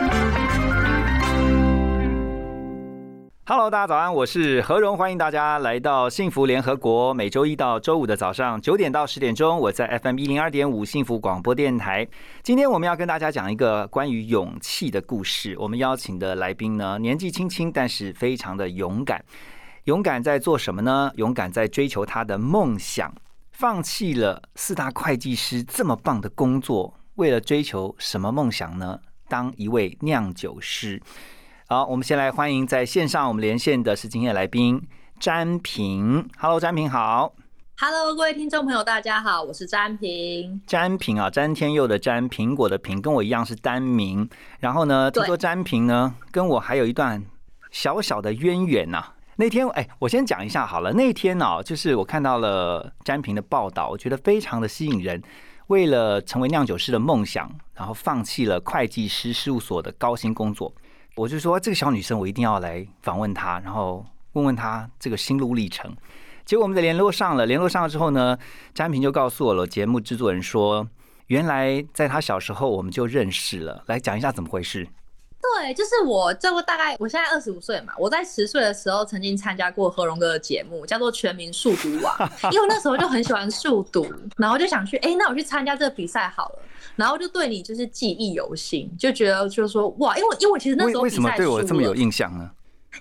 Hello，大家早安，我是何荣，欢迎大家来到幸福联合国。每周一到周五的早上九点到十点钟，我在 FM 一零二点五幸福广播电台。今天我们要跟大家讲一个关于勇气的故事。我们邀请的来宾呢，年纪轻轻，但是非常的勇敢。勇敢在做什么呢？勇敢在追求他的梦想。放弃了四大会计师这么棒的工作，为了追求什么梦想呢？当一位酿酒师。好，我们先来欢迎在线上我们连线的是今天的来宾詹平。Hello，詹平好。Hello，各位听众朋友，大家好，我是詹平。詹平啊，詹天佑的詹，苹果的苹，跟我一样是单名。然后呢，听说詹平呢跟我还有一段小小的渊源呐、那天，哎，我先讲一下好了。那天呢、就是我看到了詹平的报道，我觉得非常的吸引人。为了成为酿酒师的梦想，然后放弃了会计师事务所的高薪工作，我就说这个小女生我一定要来访问她，然后问问她这个心路历程。结果我们在联络上了，联络上了之后呢，詹平就告诉我了，节目制作人说，原来在她小时候我们就认识了。来讲一下怎么回事。对，就是我，这个大概我现在二十五岁嘛，我在十岁的时候曾经参加过何荣哥的节目，叫做《全民速读王》，因为那时候就很喜欢速读，然后就想去，哎、那我去参加这个比赛好了，然后就对你就是记忆犹新，就觉得就是说哇，因为因为我其实那为时候为什么对我这么有印象呢？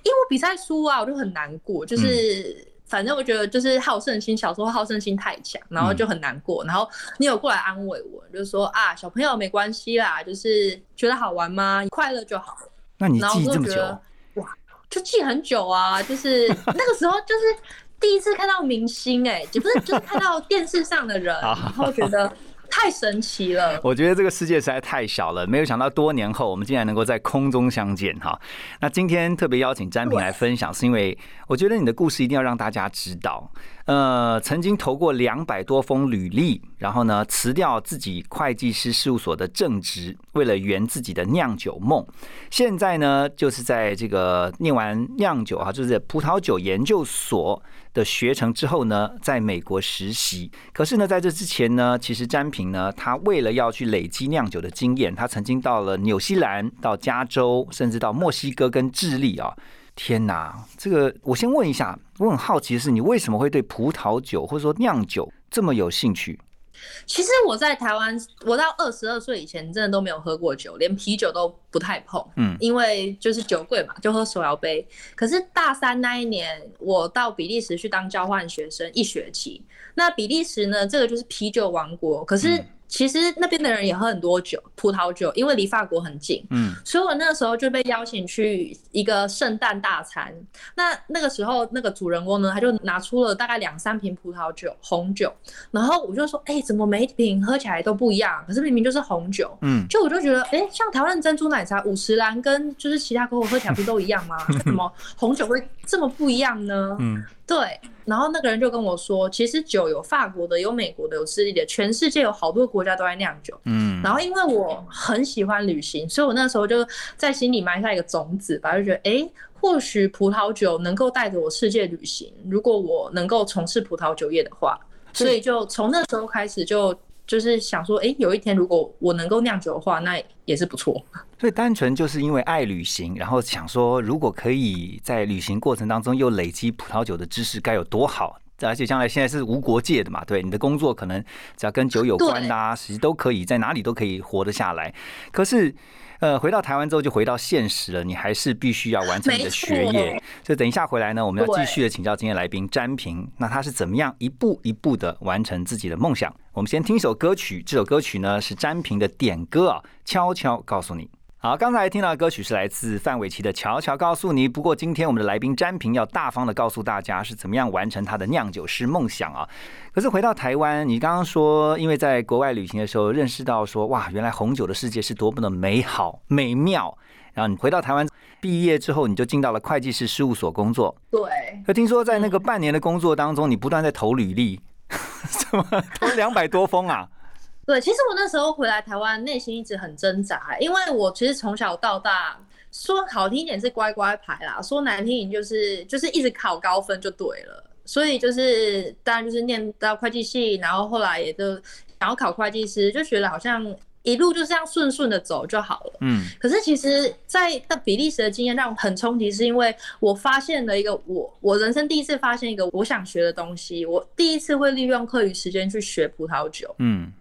因为我比赛输啊，我就很难过，就是、反正我觉得就是好胜心，小时候好胜心太强，然后就很难过。然后你有过来安慰我，就是说啊，小朋友没关系啦，就是觉得好玩吗？快乐就好。那你然后记这么久，我就觉得哇，就记很久啊，就是 那个时候就是第一次看到明星、哎，就不是就是看到电视上的人，啊 然后觉得太神奇了。我觉得这个世界实在太小了，没有想到多年后我们竟然能够在空中相见哈。那今天特别邀请詹平来分享，是因为我觉得你的故事一定要让大家知道。呃，曾经投过两百多封履历，然后呢辞掉自己会计师事务所的正职，为了圆自己的酿酒梦。现在呢，就是在这个念完酿酒啊，就是葡萄酒研究所的学成之后呢，在美国实习。可是呢，在这之前呢，其实詹平呢，他为了要去累积酿酒的经验，他曾经到了纽西兰、到加州，甚至到墨西哥跟智利啊。天哪，这个我先问一下，我很好奇的是，你为什么会对葡萄酒或者说酿酒这么有兴趣？其实我在台湾，我到二十二岁以前真的都没有喝过酒，连啤酒都不太碰。嗯因为就是酒贵嘛，就喝手摇杯。可是大三那一年，我到比利时去当交换学生一学期。那比利时呢，这个就是啤酒王国。可是嗯其实那边的人也喝很多酒，葡萄酒，因为离法国很近。嗯所以我那个时候就被邀请去一个圣诞大餐。那那个时候，那个主人公呢，他就拿出了大概两三瓶葡萄酒、红酒，然后我就说，哎、怎么每一瓶喝起来都不一样？可是明明就是红酒。嗯，就我就觉得，哎、像台湾的珍珠奶茶五十兰跟就是其他可口喝起来不都一样吗？为什么红酒会这么不一样呢？嗯对，然后那个人就跟我说，其实酒有法国的，有美国的，有智利的，全世界有好多国家都在酿酒。嗯，然后因为我很喜欢旅行，所以我那时候就在心里埋下一个种子吧，就觉得哎，诶或许葡萄酒能够带着我世界旅行。如果我能够从事葡萄酒业的话，所以就从那时候开始就就是想说，哎，有一天如果我能够酿酒的话，那也是不错。所以单纯就是因为爱旅行，然后想说，如果可以在旅行过程当中又累积葡萄酒的知识，该有多好！而且将来现在是无国界的嘛，对，你的工作可能只要跟酒有关的啊，其实都可以在哪里都可以活得下来。可是，呃，回到台湾之后就回到现实了，你还是必须要完成你的学业错。所以等一下回来呢，我们要继续的请教今天来宾詹平，那他是怎么样一步一步的完成自己的梦想？我们先听一首歌曲，这首歌曲呢是詹平的点歌啊，悄悄告诉你。好，刚才听到的歌曲是来自范玮琪的《悄悄告诉你》。不过今天我们的来宾詹平要大方的告诉大家是怎么样完成他的酿酒师梦想啊。可是回到台湾，你刚刚说，因为在国外旅行的时候认识到说，哇，原来红酒的世界是多么的美好美妙。然后你回到台湾，毕业之后你就进到了会计师事务所工作。对，可听说在那个半年的工作当中，你不断在投履历，怎么投两百多封啊？对，其实我那时候回来台湾，内心一直很挣扎，因为我其实从小到大，说好听一点是乖乖牌啦，说难听一点就是就是一直考高分就对了。所以就是当然就是念到会计系，然后后来也就想要考会计师，就觉得好像一路就这样顺顺的走就好了。嗯，可是其实，在到比利时的经验让我很冲击，是因为我发现了一个我我人生第一次发现一个我想学的东西，我第一次会利用课余时间去学葡萄酒。嗯，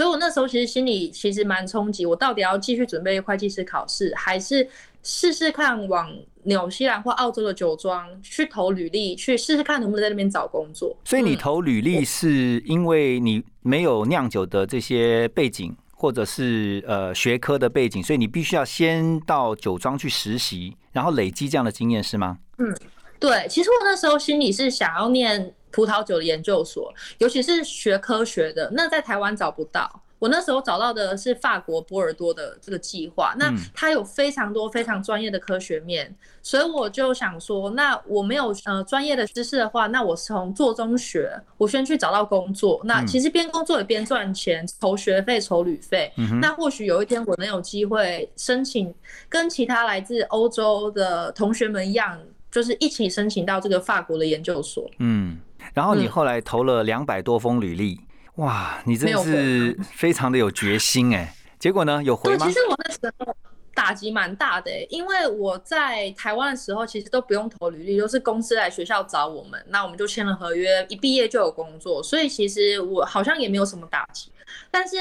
所以我那时候其实心里其实蛮冲击，我到底要继续准备会计师考试，还是试试看往纽西兰或澳洲的酒庄去投履历，去试试看能不能在那边找工作。所以你嗯投履历是因为你没有酿酒的这些背景，或者是呃学科的背景，所以你必须要先到酒庄去实习，然后累积这样的经验是吗？嗯对，其实我那时候心里是想要念葡萄酒的研究所，尤其是学科学的，那在台湾找不到。我那时候找到的是法国波尔多的这个计划，那嗯它有非常多非常专业的科学面，所以我就想说，那我没有呃专业的知识的话，那我从做中学，我先去找到工作，那嗯其实边工作也边赚钱，筹学费、筹旅费，嗯，那或许有一天我能有机会申请，跟其他来自欧洲的同学们一样，就是一起申请到这个法国的研究所。嗯，然后你嗯后来投了两百多封履历，哇，你真的是非常的有决心哎。结果呢，有回对，吗其？实我那时候打击蛮大的、欸，因为我在台湾的时候，其实都不用投履历，都是公司来学校找我们，那我们就签了合约，一毕业就有工作，所以其实我好像也没有什么打击。但是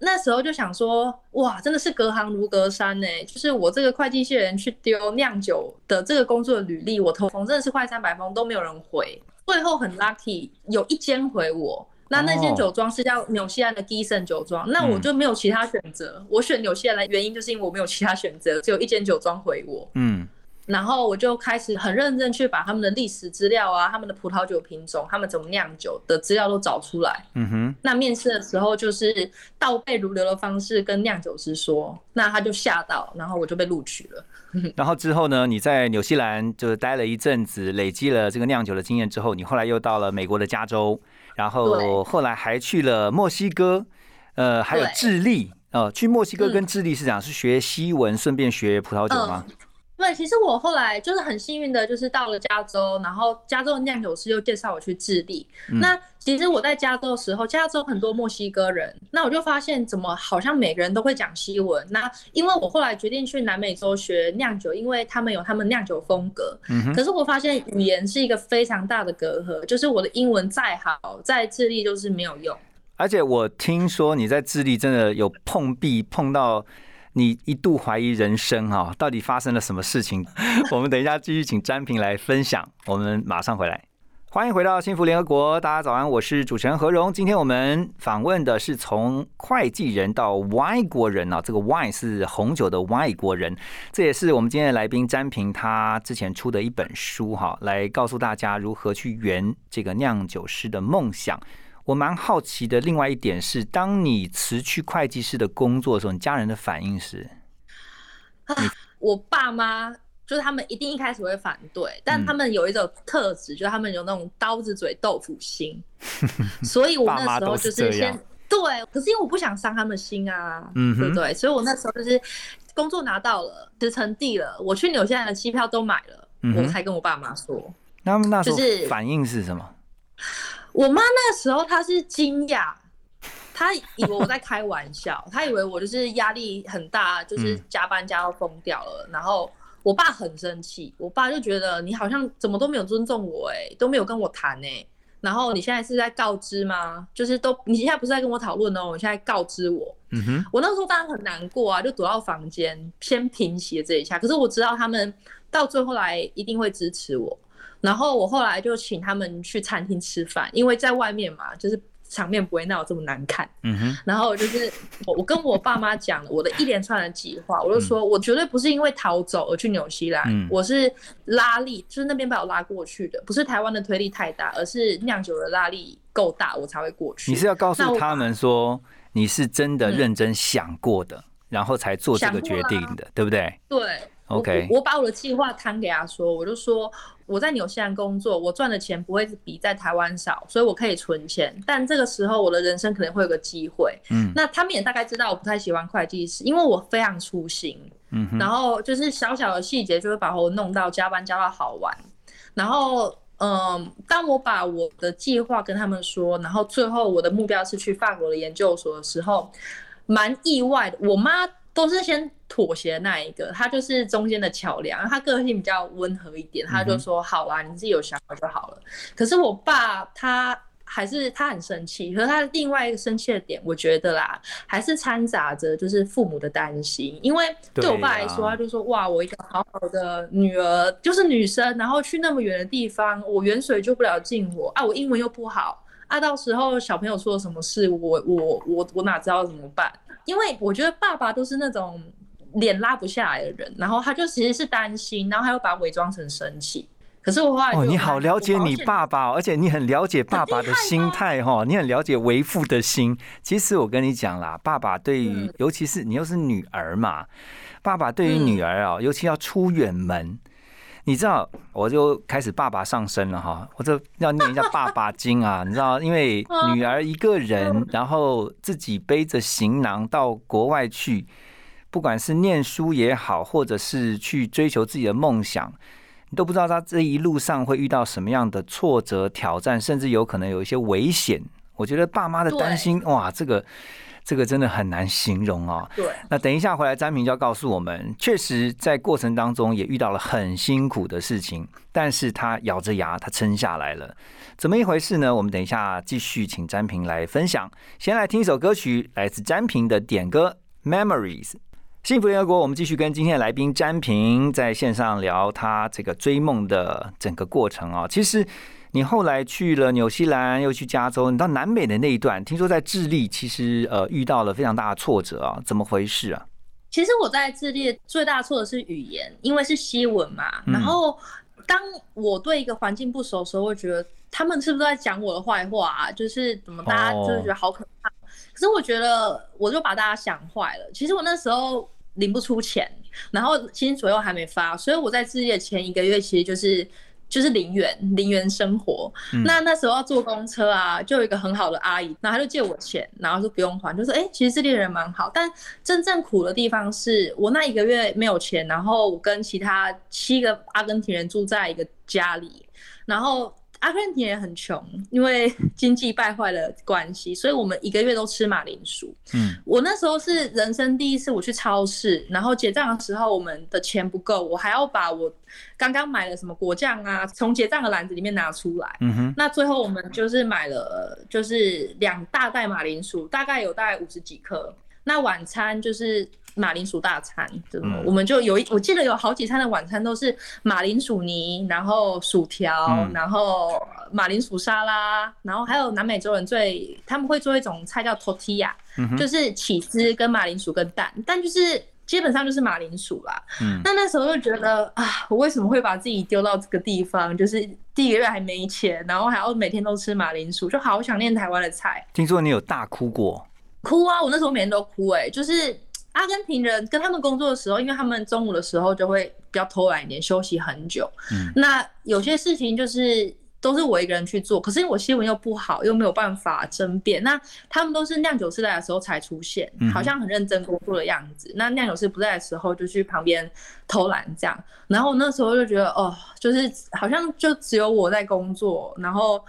那时候就想说，哇，真的是隔行如隔山呢、就是我这个会计系的人去丢酿酒的这个工作的履历，我投封真的是快三百封都没有人回，最后很 lucky 有一间回我。那那间哦酒庄是叫纽西兰的 Gison 酒庄，那我嗯就没有其他选择。我选纽西兰的原因就是因为我没有其他选择，只有一间酒庄回我。嗯然后我就开始很认真去把他们的历史资料啊、他们的葡萄酒品种、他们怎么酿酒的资料都找出来。嗯哼，那面试的时候就是倒背如流的方式跟酿酒师说，那他就吓到，然后我就被录取了。然后之后呢，你在纽西兰就是待了一阵子，累积了这个酿酒的经验之后，你后来又到了美国的加州，然后后来还去了墨西哥，呃，还有智利。呃，去墨西哥嗯跟智利是讲是学西文，顺便学葡萄酒吗？对，其实我后来就是很幸运的，就是到了加州，然后加州的酿酒师又介绍我去智利。嗯那其实我在加州的时候，加州很多墨西哥人，那我就发现怎么好像每个人都会讲西文。那因为我后来决定去南美洲学酿酒，因为他们有他们酿酒风格。嗯哼，可是我发现语言是一个非常大的隔阂，就是我的英文再好，在智利就是没有用。而且我听说你在智利真的有碰壁，碰到你一度怀疑人生哈、到底发生了什么事情？我们等一下继续请詹平来分享，我们马上回来。欢迎回到幸福联合国，大家早安，我是主持人何荣。今天我们访问的是从会计人到外国人啊，这个 wine 是红酒的外国人，这也是我们今天的来宾詹平他之前出的一本书哈，来告诉大家如何去圆这个酿酒师的梦想。我蛮好奇的，另外一点是，当你辞去会计师的工作的时候，你家人的反应是？我爸妈就是他们一定一开始会反对，但嗯他们有一种特质，就是他们有那种刀子嘴豆腐心，所以我那时候就是先对，可是因为我不想伤他们心啊，对不对？所以我那时候就是工作拿到了，职成地了，我去纽西兰的机票都买了，嗯我才跟我爸妈说。他们那时候就是反应是什么？我妈那时候她是惊讶，她以为我在开玩笑，她以为我就是压力很大，就是嗯加班加到疯掉了。然后我爸很生气，我爸就觉得你好像怎么都没有尊重我、欸，都没有跟我谈哎、然后你现在是在告知吗？就是都你现在不是在跟我讨论哦，你现在告知我。嗯哼，我那时候当然很难过啊，就躲到房间先平息了这一下。可是我知道他们到最后来一定会支持我。然后我后来就请他们去餐厅吃饭，因为在外面嘛，就是场面不会闹得这么难看。嗯哼，然后就是我我跟我爸妈讲了我的一连串的计划，我就嗯说我绝对不是因为逃走而去纽西兰，嗯我是拉力，就是那边把我拉过去的，不是台湾的推力太大，而是酿酒的拉力够大，我才会过去。你是要告诉他们说你是真的嗯认真想过的，然后才做这个决定的，对不对？对 OK，我我把我的计划摊给他说，我就说我在纽西兰工作，我赚的钱不会比在台湾少，所以我可以存钱。但这个时候我的人生可能会有个机会。嗯那他们也大概知道我不太喜欢会计师，因为我非常粗心，嗯然后就是小小的细节就会把我弄到加班加到好玩。然后，嗯，当我把我的计划跟他们说，然后最后我的目标是去法国的研究所的时候，蛮意外的。我妈都是先妥协那一个，他就是中间的桥梁。他个性比较温和一点，他就说：“好啦，你自己有想法就好了。”可是我爸他。还是他很生气，可是他另外一个生气的点，我觉得啦，还是掺杂着就是父母的担心，因为对我爸来说，啊他就说哇，我一个好好的女儿就是女生，然后去那么远的地方，我远水救不了近火啊，我英文又不好啊，到时候小朋友出了什么事，我我我我哪知道怎么办？因为我觉得爸爸都是那种脸拉不下来的人，然后他就其实是担心，然后他又把它伪装成生气。可是我后来就哦，你好了解你爸爸哦，而且你很了解爸爸的心态哈，你很了解为父的心。其实我跟你讲啦，爸爸对于嗯尤其是你又是女儿嘛，爸爸对于女儿啊，尤其要出远门。你知道，我就开始爸爸上身了哈，我这要念一下爸爸经啊，你知道，因为女儿一个人，然后自己背着行囊到国外去，不管是念书也好，或者是去追求自己的梦想，你都不知道她这一路上会遇到什么样的挫折、挑战，甚至有可能有一些危险。我觉得爸妈的担心，哇，这个这个真的很难形容哦。对。那等一下回来，詹平就要告诉我们，确实在过程当中也遇到了很辛苦的事情，但是他咬着牙，他撑下来了。怎么一回事呢？我们等一下继续请詹平来分享。先来听一首歌曲，来自詹平的点歌《Memories》。幸福联合国，我们继续跟今天的来宾詹平在线上聊他这个追梦的整个过程啊、其实你后来去了纽西兰，又去加州，你到南美的那一段，听说在智利其实呃遇到了非常大的挫折啊，怎么回事啊？其实我在智利最大的错的是语言，因为是西文嘛。嗯然后当我对一个环境不熟的时候，会觉得他们是不是在讲我的坏话啊？就是怎么大家哦就是觉得好可怕。可是我觉得我就把大家想坏了。其实我那时候领不出钱，然后薪水又还没发，所以我在智利的前一个月其实就是。就是零元零元生活，嗯。那那时候要坐公车啊，就有一个很好的阿姨，然后她就借我钱，然后就不用还，就说哎、其实这里人蛮好，但真正苦的地方是我那一个月没有钱，然后我跟其他七个阿根廷人住在一个家里，然后阿根廷也很穷，因为经济败坏的关系，所以我们一个月都吃马铃薯。嗯，我那时候是人生第一次我去超市，然后结账的时候我们的钱不够，我还要把我刚刚买的什么果酱啊，从结账的篮子里面拿出来。嗯哼，那最后我们就是买了，就是两大袋马铃薯，大概有大概五十几克。那晚餐就是马铃薯大餐，真的嗯我们就有一，我记得有好几餐的晚餐都是马铃薯泥，然后薯条，嗯然后马铃薯沙拉，然后还有南美洲人最他们会做一种菜叫 tortilla，、嗯，就是起司跟马铃薯跟蛋，但就是基本上就是马铃薯啦。嗯那那时候就觉得啊，我为什么会把自己丢到这个地方？就是第一个月还没钱，然后还要每天都吃马铃薯，就好想念台湾的菜，听说你有大哭过，哭啊！我那时候每天都哭、欸，就是阿根廷人跟他们工作的时候，因为他们中午的时候就会比较偷懒一点，休息很久。嗯那有些事情就是都是我一个人去做，可是我新闻又不好，又没有办法争辩。那他们都是酿酒师来的时候才出现好像很认真工作的样子。那酿酒师不在的时候，就去旁边偷懒这样。然后那时候就觉得，哦，就是好像就只有我在工作，然后。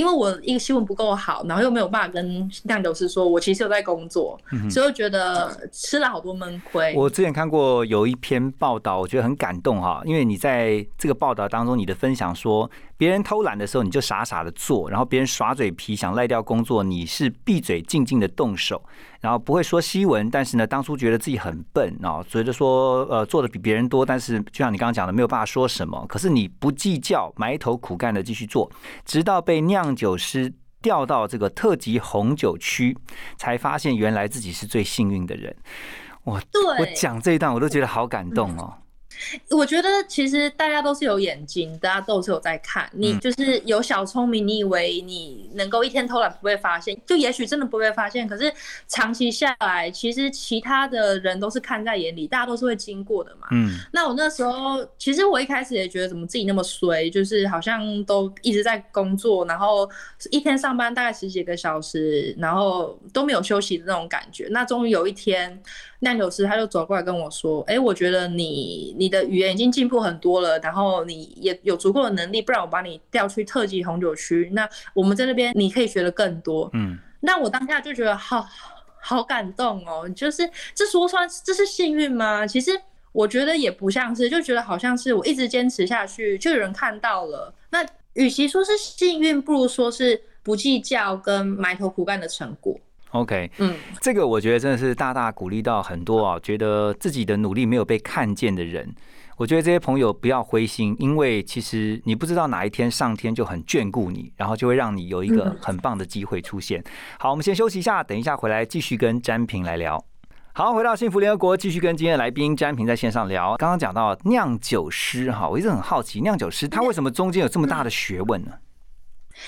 因为我一个新闻不够好，然后又没有办法跟酿酒师说，我其实有在工作，所以我觉得吃了好多闷亏。我之前看过有一篇报道，我觉得很感动哈，因为你在这个报道当中，你的分享说，别人偷懒的时候，你就傻傻的做，然后别人耍嘴皮想赖掉工作，你是闭嘴静静的动手，然后不会说西文，但是呢，当初觉得自己很笨哦，觉得说呃做的比别人多，但是就像你刚刚讲的，没有办法说什么，可是你不计较，埋头苦干的继续做，直到被酿酒师。调到这个特级红酒区，才发现原来自己是最幸运的人。我对我讲这一段，我都觉得好感动哦。我觉得其实大家都是有眼睛，大家都是有在看。你就是有小聪明，你以为你能够一天偷懒不被发现，就也许真的不被发现。可是长期下来，其实其他的人都是看在眼里，大家都是会经过的嘛。嗯，那我那时候其实我一开始也觉得怎么自己那么衰，就是好像都一直在工作，然后一天上班大概十几个小时，然后都没有休息的那种感觉。那终于有一天。酿酒师他就走过来跟我说：“哎，我觉得你你的语言已经进步很多了，然后你也有足够的能力，不然我把你调去特级红酒区，那我们在那边你可以学的更多。”嗯，那我当下就觉得好好感动哦，就是这说算这是幸运吗？其实我觉得也不像是，就觉得好像是我一直坚持下去，就有人看到了。那与其说是幸运，不如说是不计较跟埋头苦干的成果。OK，嗯，这个我觉得真的是大大鼓励到很多啊，觉得自己的努力没有被看见的人。我觉得这些朋友不要灰心，因为其实你不知道哪一天上天就很眷顾你，然后就会让你有一个很棒的机会出现。好，我们先休息一下，等一下回来继续跟詹平来聊。好，回到幸福联合国，继续跟今天的来宾詹平在线上聊。刚刚讲到酿酒师哈，我一直很好奇，酿酒师他为什么中间有这么大的学问呢？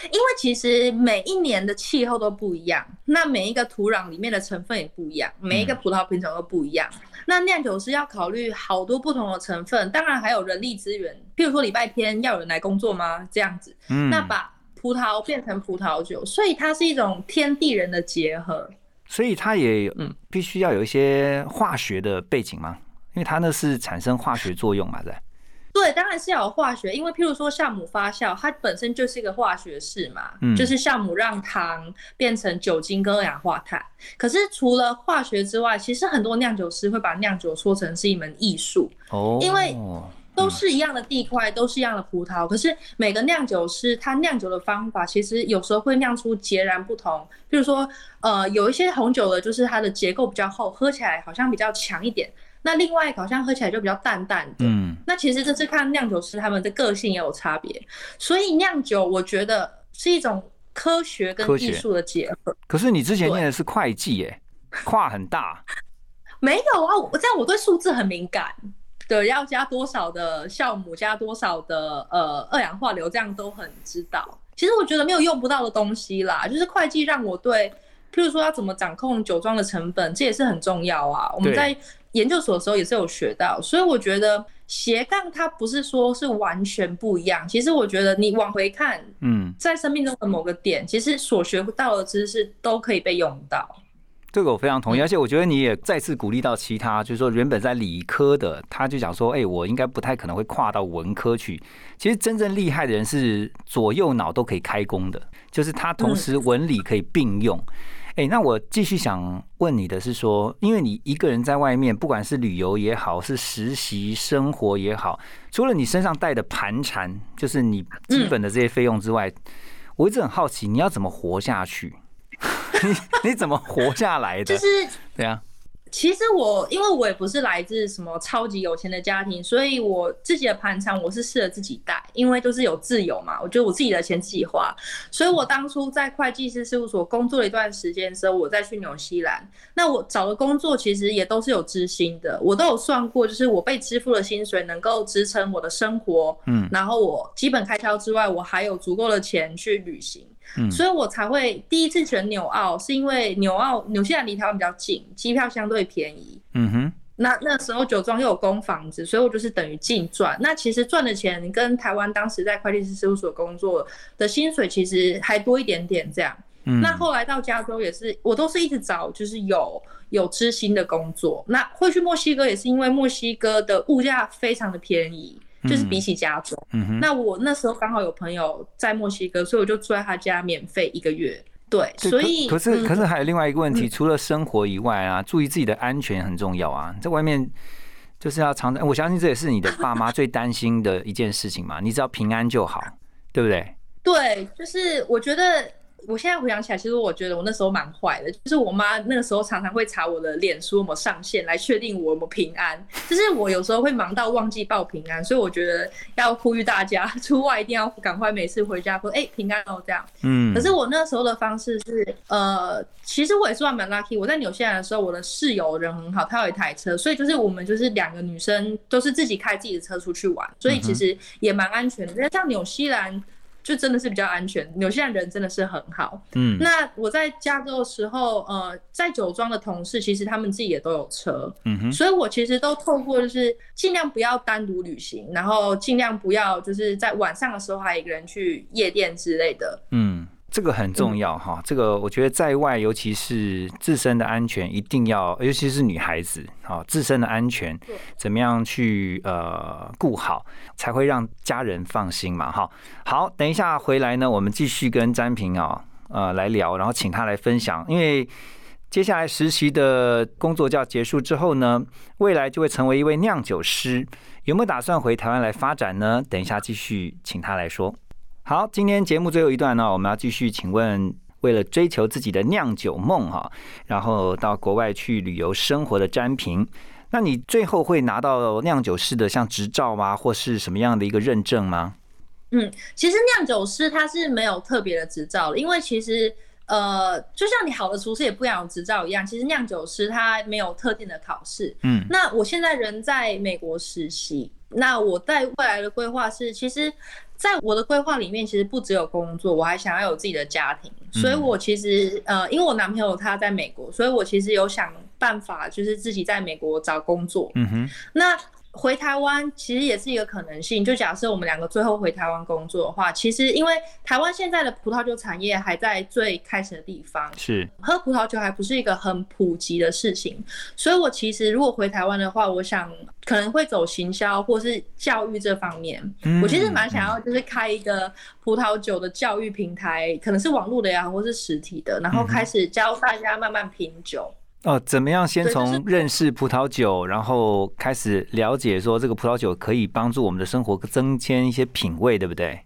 因为其实每一年的气候都不一样，那每一个土壤里面的成分也不一样，每一个葡萄品种都不一样。那酿酒师要考虑好多不同的成分，当然还有人力资源，譬如说礼拜天要有人来工作吗？这样子，嗯，那把葡萄变成葡萄酒，所以它是一种天地人的结合。所以它也嗯，必须要有一些化学的背景吗？因为它那是产生化学作用嘛，对。对，当然是要有化学，因为譬如说酵母发酵，它本身就是一个化学式嘛，就是酵母让糖变成酒精跟二氧化碳。可是除了化学之外，其实很多酿酒师会把酿酒说成是一门艺术哦，因为都是一样的地块，都是一样的葡萄，可是每个酿酒师他酿酒的方法，其实有时候会酿出截然不同。譬如说，呃，有一些红酒的，就是它的结构比较厚，喝起来好像比较强一点。那另外好像喝起来就比较淡淡的，嗯，那其实这是看酿酒师他们的个性也有差别，所以酿酒我觉得是一种科学跟艺术的结合。可是你之前念的是会计耶，跨很大。没有啊，我这样我对数字很敏感，对，要加多少的酵母，加多少的呃二氧化硫，这样都很知道。其实我觉得没有用不到的东西啦，就是会计让我对，譬如说要怎么掌控酒庄的成本，这也是很重要啊。我们在研究所的时候也是有学到，所以我觉得斜杠它不是说是完全不一样。其实我觉得你往回看，嗯，在生命中的某个点，其实所学到的知识都可以被用到。这个我非常同意，而且我觉得你也再次鼓励到其他，就是说原本在理科的，他就讲说，哎，我应该不太可能会跨到文科去。其实真正厉害的人是左右脑都可以开工的，就是他同时文理可以并用。哎，那我继续想问你的是说，因为你一个人在外面，不管是旅游也好，是实习生活也好，除了你身上带的盘缠，就是你基本的这些费用之外，我一直很好奇，你要怎么活下去？你 你怎么活下来的？就是对啊。其实我，因为我也不是来自什么超级有钱的家庭，所以我自己的盘缠我是试着自己带，因为都是有自由嘛，我觉得我自己的钱自己花，所以我当初在会计师事务所工作了一段时间之后，我再去纽西兰，那我找的工作其实也都是有支薪的，我都有算过，就是我被支付的薪水能够支撑我的生活，嗯，然后我基本开销之外，我还有足够的钱去旅行。所以我才会第一次选纽澳，是因为纽澳纽西兰离台湾比较近，机票相对便宜。嗯哼，那那时候酒庄又有供房子，所以我就是等于净赚。那其实赚的钱跟台湾当时在会计师事务所工作的薪水其实还多一点点这样。那后来到加州也是，我都是一直找就是有有知心的工作。那会去墨西哥也是因为墨西哥的物价非常的便宜。就是比起加州，那我那时候刚好有朋友在墨西哥，所以我就住在他家免费一个月。对，所以可是可是还有另外一个问题，除了生活以外啊，注意自己的安全很重要啊。在外面就是要常常，我相信这也是你的爸妈最担心的一件事情嘛。你只要平安就好，对不对？对，就是我觉得。我现在回想起来，其实我觉得我那时候蛮坏的，就是我妈那个时候常常会查我的脸书有没有上线，来确定我有没有平安。就是我有时候会忙到忘记报平安，所以我觉得要呼吁大家 出外一定要赶快每次回家说哎、平安哦这样。嗯可是我那时候的方式是，呃，其实我也算蛮 lucky。我在纽西兰的时候，我的室友人很好，他有一台车，所以就是我们就是两个女生都是自己开自己的车出去玩，所以其实也蛮安全的。像纽西兰就真的是比较安全，纽西兰人真的是很好。嗯那我在加州的时候，呃，在酒庄的同事其实他们自己也都有车，嗯哼，所以我其实都透过就是尽量不要单独旅行，然后尽量不要就是在晚上的时候还一个人去夜店之类的。嗯，这个很重要哈。这个我觉得在外，尤其是自身的安全，一定要，尤其是女孩子，哈，自身的安全对怎么样去呃顾好，才会让家人放心嘛，哈。好，等一下回来呢，我们继续跟詹平啊呃来聊，然后请他来分享，因为。接下来实习的工作就要结束之后呢，未来就会成为一位酿酒师，有没有打算回台湾来发展呢？等一下继续请他来说。好，今天节目最后一段呢，我们要继续请问，为了追求自己的酿酒梦哈，然后到国外去旅游生活的詹平，那你最后会拿到酿酒师的像执照吗，或是什么样的一个认证吗？嗯其实酿酒师他是没有特别的执照，因为其实呃，就像你好的厨师也不一样有执照一样，其实酿酒师他没有特定的考试。嗯那我现在人在美国实习，那我在未来的规划是，其实在我的规划里面，其实不只有工作，我还想要有自己的家庭，所以我其实呃，因为我男朋友他在美国，所以我其实有想办法，就是自己在美国找工作。嗯哼，那回台湾其实也是一个可能性。就假设我们两个最后回台湾工作的话，其实因为台湾现在的葡萄酒产业还在最开始的地方，是喝葡萄酒还不是一个很普及的事情，所以我其实如果回台湾的话，我想可能会走行销或是教育这方面。嗯我其实蛮想要就是开一个葡萄酒的教育平台，可能是网络的呀，或是实体的，然后开始教大家慢慢品酒。哦，怎么样？先从认识葡萄酒，然后开始了解说这个葡萄酒可以帮助我们的生活增添一些品味，对不对？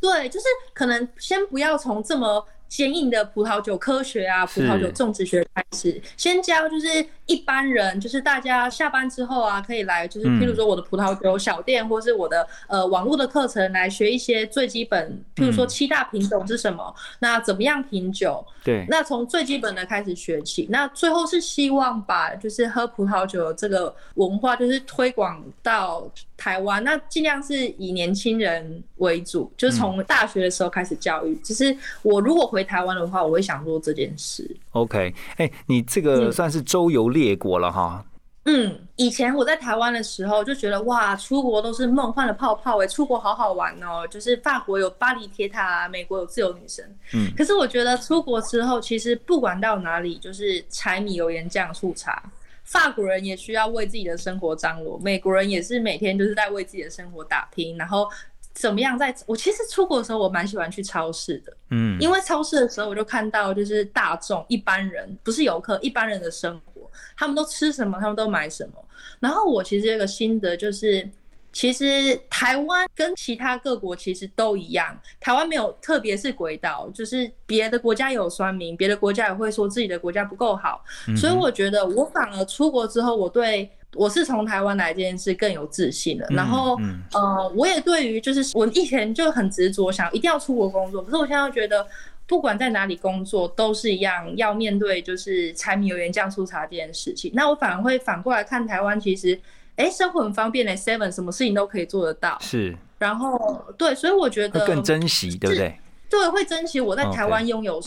对，就是可能先不要从这么坚硬的葡萄酒科学啊、葡萄酒种植学开始，先教就是一般人，就是大家下班之后啊，可以来就是嗯譬如说我的葡萄酒小店，或是我的呃网络的课程来学一些最基本，譬如说嗯七大品种是什么，那怎么样品酒，对，那从最基本的开始学起，那最后是希望把就是喝葡萄酒这个文化，就是推广到台湾。那尽量是以年轻人为主，就是从大学的时候开始教育。只是我如果回台湾的话，我会想做这件事。OK，哎、你这个嗯算是周游列国了哈。嗯，以前我在台湾的时候就觉得哇，出国都是梦幻的泡泡哎，出国好好玩哦。就是法国有巴黎铁塔啊，美国有自由女神。嗯可是我觉得出国之后，其实不管到哪里，就是柴米油盐酱醋茶。法国人也需要为自己的生活张罗，美国人也是每天就是在为自己的生活打拼。然后怎么样在？我其实出国的时候，我蛮喜欢去超市的。嗯，因为超市的时候，我就看到就是大众一般人，不是游客，一般人的生活，他们都吃什么，他们都买什么。然后我其实有个心得就是。其实台湾跟其他各国其实都一样，台湾没有特别是轨道，就是别的国家有酸民，别的国家也会说自己的国家不够好，嗯所以我觉得我反而出国之后，我对我是从台湾来这件事更有自信了。然后嗯呃，我也对于就是我以前就很执着，想一定要出国工作，可是我现在觉得。不管在哪里工作，都是一样要面对就是柴米油盐酱醋茶这件事情。那我反而会反过来看台湾，其实，哎、生活很方便的 Seven，什么事情都可以做得到。是然后对，所以我觉得更珍惜，对不对？对，会珍惜我在台湾拥有。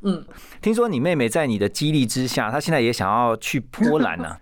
嗯，听说你妹妹在你的激励之下，她现在也想要去波兰呢、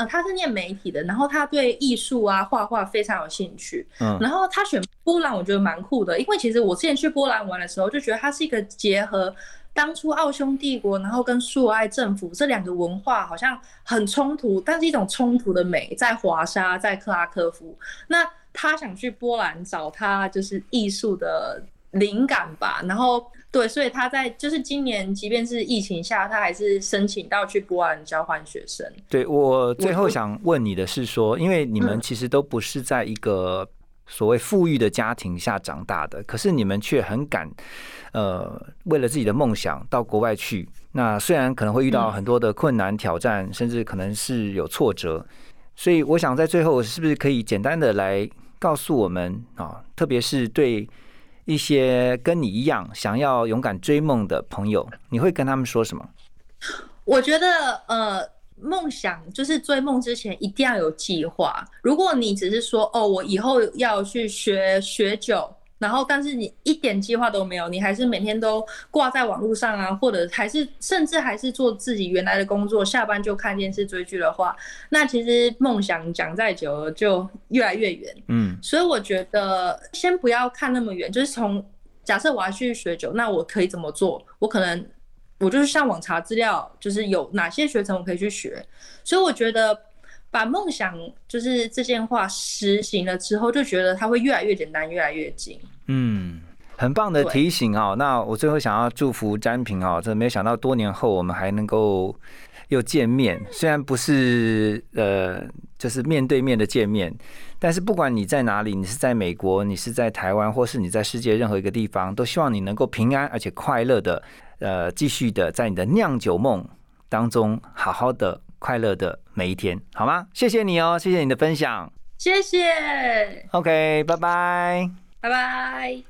呃，他是念媒体的，然后他对艺术啊、画画非常有兴趣。嗯然后他选波兰，我觉得蛮酷的，因为其实我之前去波兰玩的时候，就觉得它是一个结合当初奥匈帝国，然后跟苏维埃政府这两个文化好像很冲突，但是一种冲突的美，在华沙，在克拉科夫。那他想去波兰找他就是艺术的灵感吧，然后对，所以他在就是今年，即便是疫情下，他还是申请到去波兰交换学生。对我最后想问你的是说，因为你们嗯其实都不是在一个所谓富裕的家庭下长大的，可是你们却很敢，呃，为了自己的梦想到国外去。那虽然可能会遇到很多的困难挑战，甚至可能是有挫折，所以我想在最后是不是可以简单的来告诉我们啊，特别是对一些跟你一样想要勇敢追梦的朋友，你会跟他们说什么？我觉得呃，梦想就是追梦之前一定要有计划。如果你只是说哦，我以后要去学学酒。然后，但是你一点计划都没有，你还是每天都挂在网络上啊，或者还是甚至还是做自己原来的工作，下班就看电视追剧的话，那其实梦想讲再久了就越来越远。嗯，所以我觉得先不要看那么远，就是从假设我要去学酒，那我可以怎么做？我可能我就是上网查资料，就是有哪些学程我可以去学。所以我觉得。把梦想就是这件话实行了之后，就觉得它会越来越简单，越来越近。嗯，很棒的提醒哦。那我最后想要祝福詹平哦，这没有想到多年后我们还能够又见面。虽然不是呃，就是面对面的见面，但是不管你在哪里，你是在美国，你是在台湾，或是你在世界任何一个地方，都希望你能够平安而且快乐的呃，继续的在你的酿酒梦当中好好的。快乐的每一天，好吗？谢谢你哦，谢谢你的分享，谢谢。OK，拜拜，拜拜。